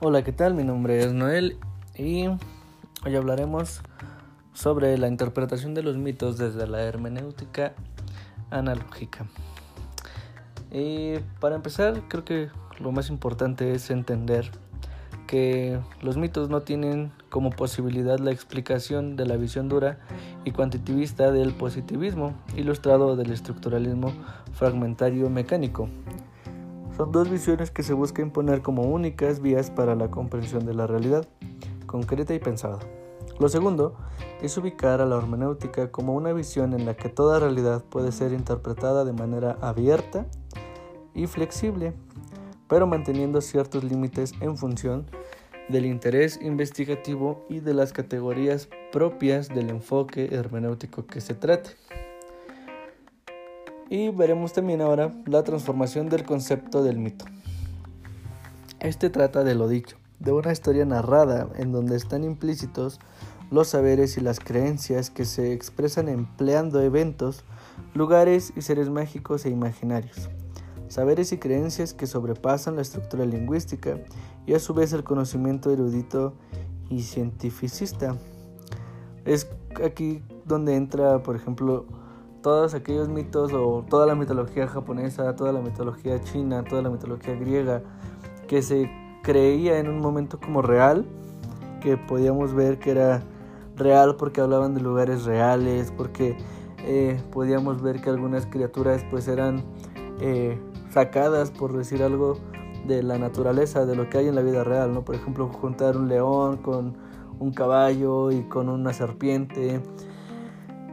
Hola, ¿qué tal? Mi nombre es Noel y hoy hablaremos sobre la interpretación de los mitos desde la hermenéutica analógica. Y para empezar, creo que lo más importante es entender que los mitos no tienen como posibilidad la explicación de la visión dura y cuantitativista del positivismo, ilustrado del estructuralismo fragmentario mecánico, son dos visiones que se busca imponer como únicas vías para la comprensión de la realidad, concreta y pensada. Lo segundo es ubicar a la hermenéutica como una visión en la que toda realidad puede ser interpretada de manera abierta y flexible, pero manteniendo ciertos límites en función del interés investigativo y de las categorías propias del enfoque hermenéutico que se trate. Y veremos también ahora la transformación del concepto del mito. Este trata de lo dicho, de una historia narrada en donde están implícitos los saberes y las creencias que se expresan empleando eventos, lugares y seres mágicos e imaginarios. Saberes y creencias que sobrepasan la estructura lingüística y a su vez el conocimiento erudito y cientificista. Es aquí donde entra, por ejemplo, todos aquellos mitos o toda la mitología japonesa, toda la mitología china, toda la mitología griega, que se creía en un momento como real, que podíamos ver que era real porque hablaban de lugares reales, porque eh, podíamos ver que algunas criaturas pues eran eh, sacadas, por decir algo, de la naturaleza, de lo que hay en la vida real, ¿no? Por ejemplo, juntar un león con un caballo y con una serpiente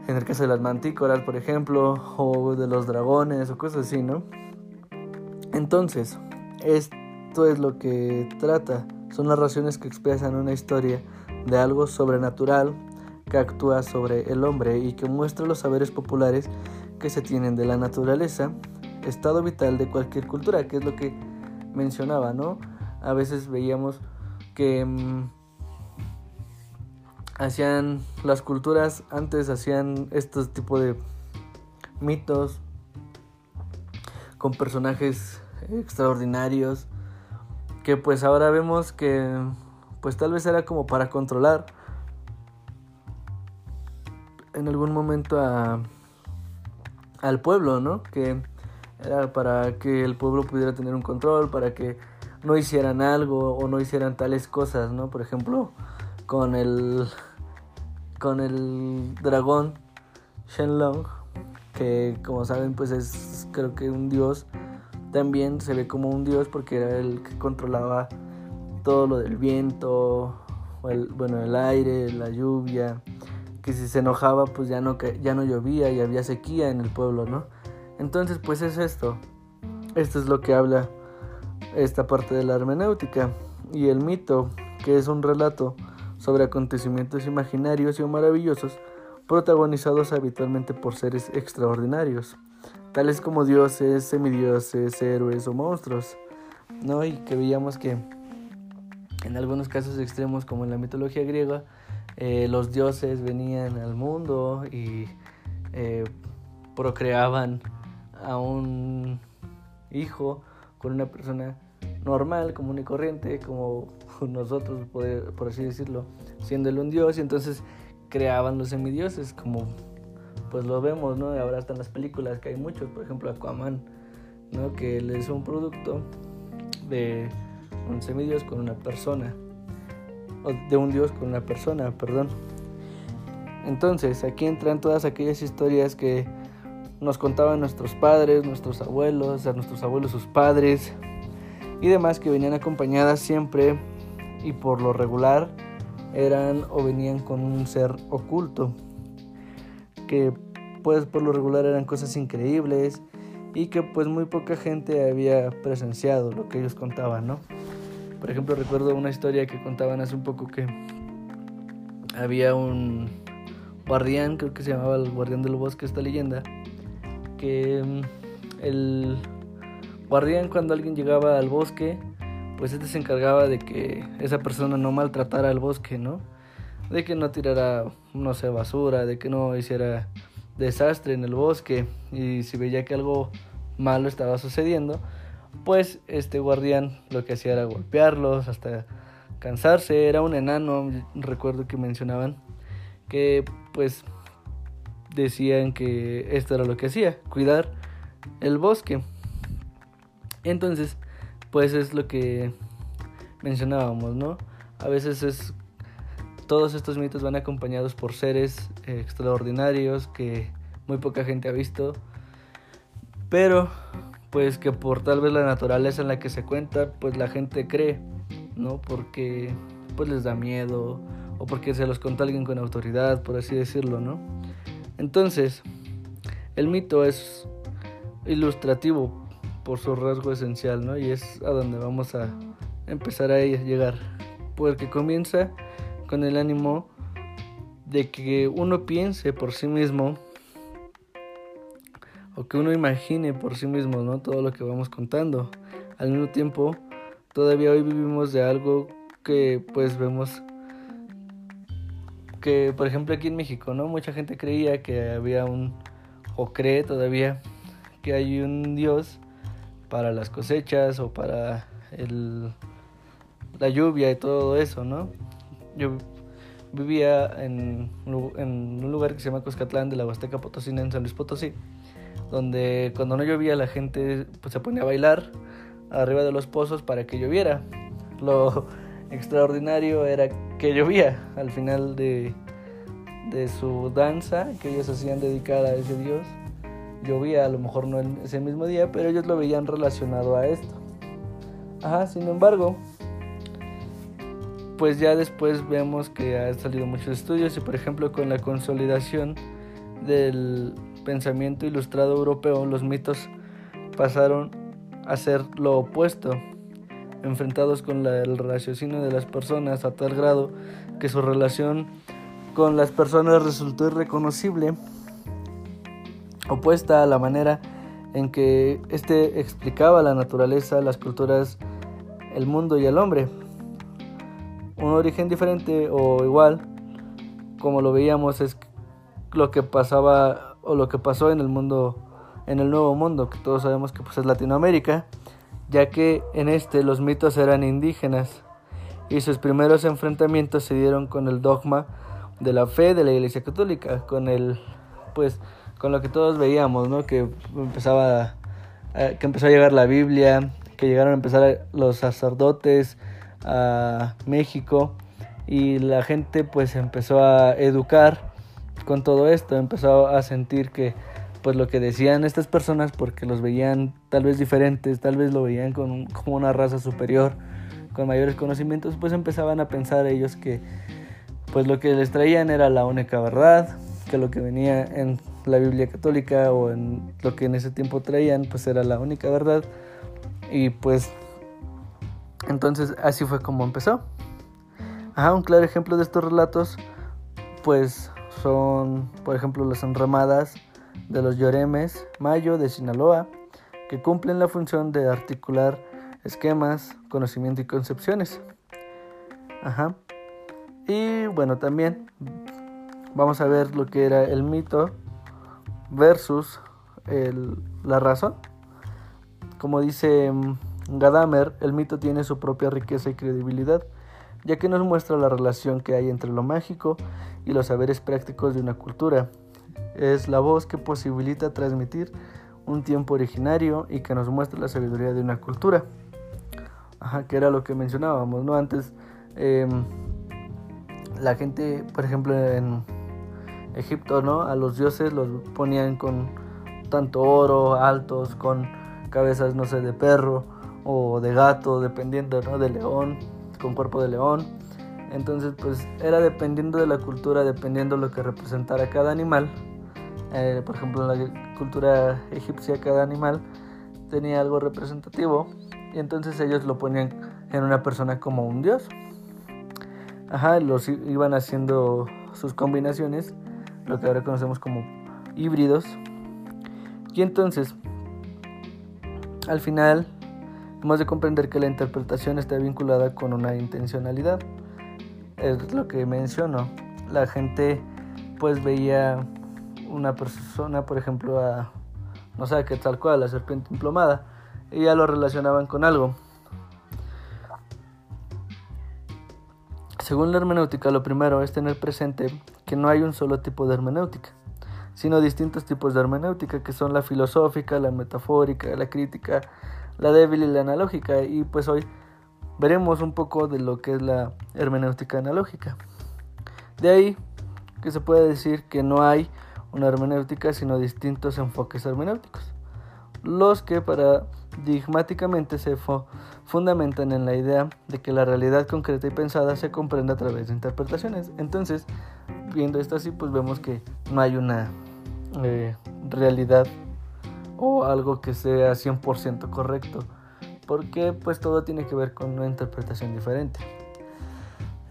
en el caso de las mantícoras, por ejemplo, o de los dragones o cosas así, ¿no? Entonces, esto es lo que trata. Son narraciones que expresan una historia de algo sobrenatural que actúa sobre el hombre y que muestra los saberes populares que se tienen de la naturaleza, estado vital de cualquier cultura, que es lo que mencionaba, ¿no? A veces veíamos que mm, hacían las culturas antes hacían estos tipos de mitos con personajes extraordinarios que pues ahora vemos que pues tal vez era como para controlar en algún momento a, al pueblo, ¿no? Que era para que el pueblo pudiera tener un control, para que no hicieran algo o no hicieran tales cosas, ¿no? Por ejemplo, con el con el dragón Shenlong que como saben pues es creo que un dios. También se ve como un dios porque era el que controlaba todo lo del viento el, bueno el aire la lluvia que si se enojaba pues ya no ya no llovía y había sequía en el pueblo no entonces pues es esto. Esto es lo que habla esta parte de la hermenéutica y el mito que es un relato sobre acontecimientos imaginarios y maravillosos protagonizados habitualmente por seres extraordinarios, tales como dioses, semidioses, héroes o monstruos, ¿no? Y que veíamos que en algunos casos extremos, como en la mitología griega, eh, los dioses venían al mundo y eh, procreaban a un hijo con una persona normal, común y corriente, como nosotros, por, así decirlo, siendo él un dios, y entonces creaban los semidioses, como pues lo vemos, ¿no? Ahora están las películas, que hay muchos, por ejemplo Aquaman, ¿no? Que él es un producto de un semidios con una persona, o de un dios con una persona, perdón. Entonces, aquí entran todas aquellas historias que nos contaban nuestros padres, nuestros abuelos, a nuestros abuelos sus padres y demás que venían acompañadas siempre y por lo regular eran o venían con un ser oculto que pues por lo regular eran cosas increíbles y que pues muy poca gente había presenciado lo que ellos contaban, ¿no? Por ejemplo, recuerdo una historia que contaban hace un poco que había un guardián, creo que se llamaba el guardián del bosque esta leyenda, que mm, el guardián cuando alguien llegaba al bosque pues este se encargaba de que esa persona no maltratara el bosque, ¿no? De que no tirara, no sé, basura, de que no hiciera desastre en el bosque y si veía que algo malo estaba sucediendo, pues este guardián lo que hacía era golpearlos hasta cansarse, era un enano, recuerdo que mencionaban, que pues decían que esto era lo que hacía, cuidar el bosque. Entonces, pues es lo que mencionábamos, ¿no? A veces es todos estos mitos van acompañados por seres extraordinarios que muy poca gente ha visto, pero pues que por tal vez la naturaleza en la que se cuenta, pues la gente cree, ¿no? Porque pues les da miedo o porque se los contó alguien con autoridad, por así decirlo, ¿no? Entonces, el mito es ilustrativo por su rasgo esencial, ¿no? Y es a donde vamos a empezar a llegar, porque comienza con el ánimo de que uno piense por sí mismo o que uno imagine por sí mismo, ¿no? Todo lo que vamos contando. Al mismo tiempo, todavía hoy vivimos de algo que pues vemos que por ejemplo aquí en México, ¿no? Mucha gente creía que había un o cree todavía que hay un Dios para las cosechas o para el, la lluvia y todo eso, ¿no? Yo vivía en, un lugar que se llama Coscatlán de la Huasteca Potosina en San Luis Potosí donde cuando no llovía la gente pues, se ponía a bailar arriba de los pozos para que lloviera. Lo extraordinario era que llovía al final de, de su danza que ellos hacían dedicada a ese dios. Llovía a lo mejor no ese mismo día, pero ellos lo veían relacionado a esto. Ajá, sin embargo, pues ya después vemos que han salido muchos estudios y por ejemplo con la consolidación del pensamiento ilustrado europeo, los mitos pasaron a ser lo opuesto, enfrentados con el raciocinio de las personas a tal grado que su relación con las personas resultó irreconocible, opuesta a la manera en que éste explicaba la naturaleza, las culturas, el mundo y el hombre. Un origen diferente o igual, como lo veíamos, es lo que pasaba o lo que pasó en el mundo, en el nuevo mundo, que todos sabemos que pues, es Latinoamérica, ya que en este los mitos eran indígenas y sus primeros enfrentamientos se dieron con el dogma de la fe de la Iglesia Católica, con el pues con lo que todos veíamos, ¿no? Que empezaba que empezó a llegar la Biblia, que llegaron a empezar los sacerdotes a México y la gente pues empezó a educar con todo esto empezó a sentir que pues lo que decían estas personas porque los veían tal vez diferentes, tal vez lo veían con, como una raza superior, con mayores conocimientos, pues empezaban a pensar ellos que pues lo que les traían era la única verdad, que lo que venía en la Biblia católica o en lo que en ese tiempo traían pues era la única verdad y pues entonces así fue como empezó. Ajá, un claro ejemplo de estos relatos pues son, por ejemplo, las enramadas de los lloremes mayo de Sinaloa, que cumplen la función de articular esquemas, conocimiento y concepciones. Ajá. Y bueno, también vamos a ver lo que era el mito versus la razón. Como dice mm, Gadamer, el mito tiene su propia riqueza y credibilidad ya que nos muestra la relación que hay entre lo mágico y los saberes prácticos de una cultura. Es la voz que posibilita transmitir un tiempo originario y que nos muestra la sabiduría de una cultura. Ajá, que era lo que mencionábamos, ¿no? Antes em, la gente, por ejemplo, en Egipto, ¿no? A los dioses los ponían con tanto oro, altos, con cabezas, no sé, de perro o de gato, dependiendo, ¿no? De león con cuerpo de león. Entonces, pues era dependiendo de la cultura, dependiendo de lo que representara cada animal. Eh, por ejemplo, en la cultura egipcia cada animal tenía algo representativo y entonces ellos lo ponían en una persona como un dios. Ajá, los iban haciendo sus combinaciones, lo que ahora conocemos como híbridos. Y entonces, al final, Hemos de comprender que la interpretación está vinculada con una intencionalidad. Es lo que menciono. La gente pues veía una persona, por ejemplo, a, no sé, que tal cual, la serpiente emplomada, y ya lo relacionaban con algo. Según la hermenéutica, lo primero es tener presente que no hay un solo tipo de hermenéutica, sino distintos tipos de hermenéutica, que son la filosófica, la metafórica, la crítica, la débil y la analógica. Y pues hoy veremos un poco de lo que es la hermenéutica analógica. De ahí que se puede decir que no hay una hermenéutica, sino distintos enfoques hermenéuticos, los que paradigmáticamente se fundamentan en la idea de que la realidad concreta y pensada se comprende a través de interpretaciones. Entonces, viendo esto así, pues vemos que no hay una eh, realidad o algo que sea 100% correcto, porque pues todo tiene que ver con una interpretación diferente.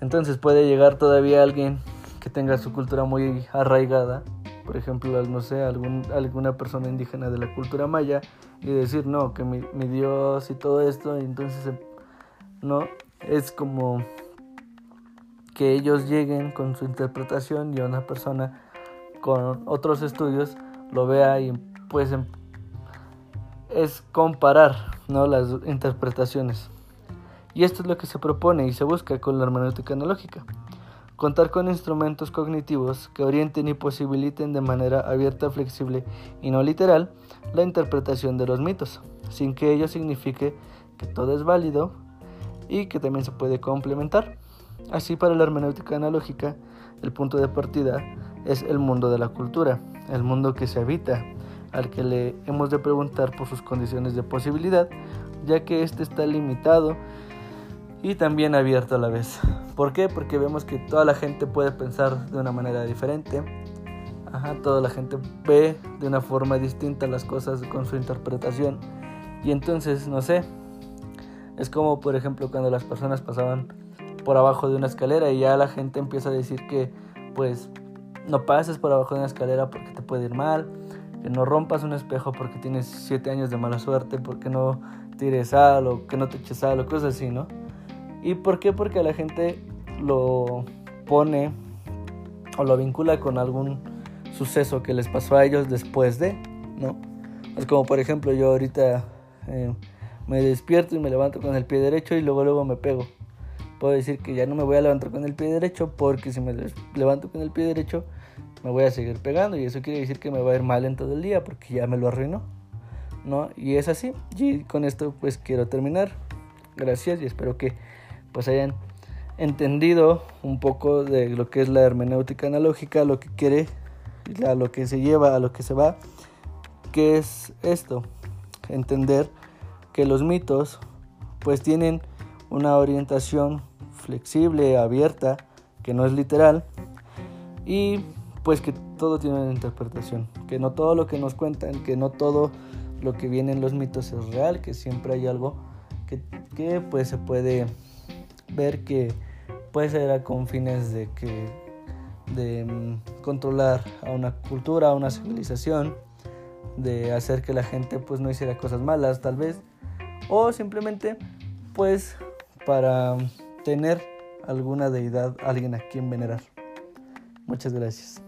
Entonces puede llegar todavía alguien que tenga su cultura muy arraigada, por ejemplo, no sé, algún, alguna persona indígena de la cultura maya y decir, no, que mi, Dios y todo esto, entonces, no, es como que ellos lleguen con su interpretación y una persona con otros estudios lo vea y pues em, es comparar ¿no? las interpretaciones. Y esto es lo que se propone y se busca con la hermenéutica analógica. Contar con instrumentos cognitivos que orienten y posibiliten de manera abierta, flexible y no literal la interpretación de los mitos, sin que ello signifique que todo es válido y que también se puede complementar. Así para la hermenéutica analógica, el punto de partida es el mundo de la cultura, el mundo que se habita, al que le hemos de preguntar por sus condiciones de posibilidad, ya que éste está limitado y también abierto a la vez. ¿Por qué? Porque vemos que toda la gente puede pensar de una manera diferente. Ajá, toda la gente ve de una forma distinta las cosas con su interpretación. Y entonces, no sé, es como por ejemplo cuando las personas pasaban por abajo de una escalera y ya la gente empieza a decir que pues no pases por abajo de una escalera porque te puede ir mal, que no rompas un espejo porque tienes siete años de mala suerte, porque no tires sal o que no te eches sal o cosas así, ¿no? ¿Y por qué? Porque la gente lo pone o lo vincula con algún suceso que les pasó a ellos después de, ¿no? Es como por ejemplo yo ahorita eh, me despierto y me levanto con el pie derecho y luego luego me pego puedo decir que ya no me voy a levantar con el pie derecho porque si me levanto con el pie derecho me voy a seguir pegando y eso quiere decir que me va a ir mal en todo el día porque ya me lo arruinó. ¿no? Y es así. Y con esto pues quiero terminar. Gracias y espero que pues hayan entendido un poco de lo que es la hermenéutica analógica, lo que quiere, a lo que se lleva, a lo que se va. ¿Qué es esto? Entender que los mitos pues tienen una orientación flexible, abierta, que no es literal, y pues que todo tiene una interpretación, que no todo lo que nos cuentan, que no todo lo que viene en los mitos es real, que siempre hay algo que, que pues se puede ver que puede ser con fines de que de mm, controlar a una cultura, a una civilización, de hacer que la gente pues no hiciera cosas malas tal vez, o simplemente pues para tener alguna deidad, alguien a quien venerar. Muchas gracias.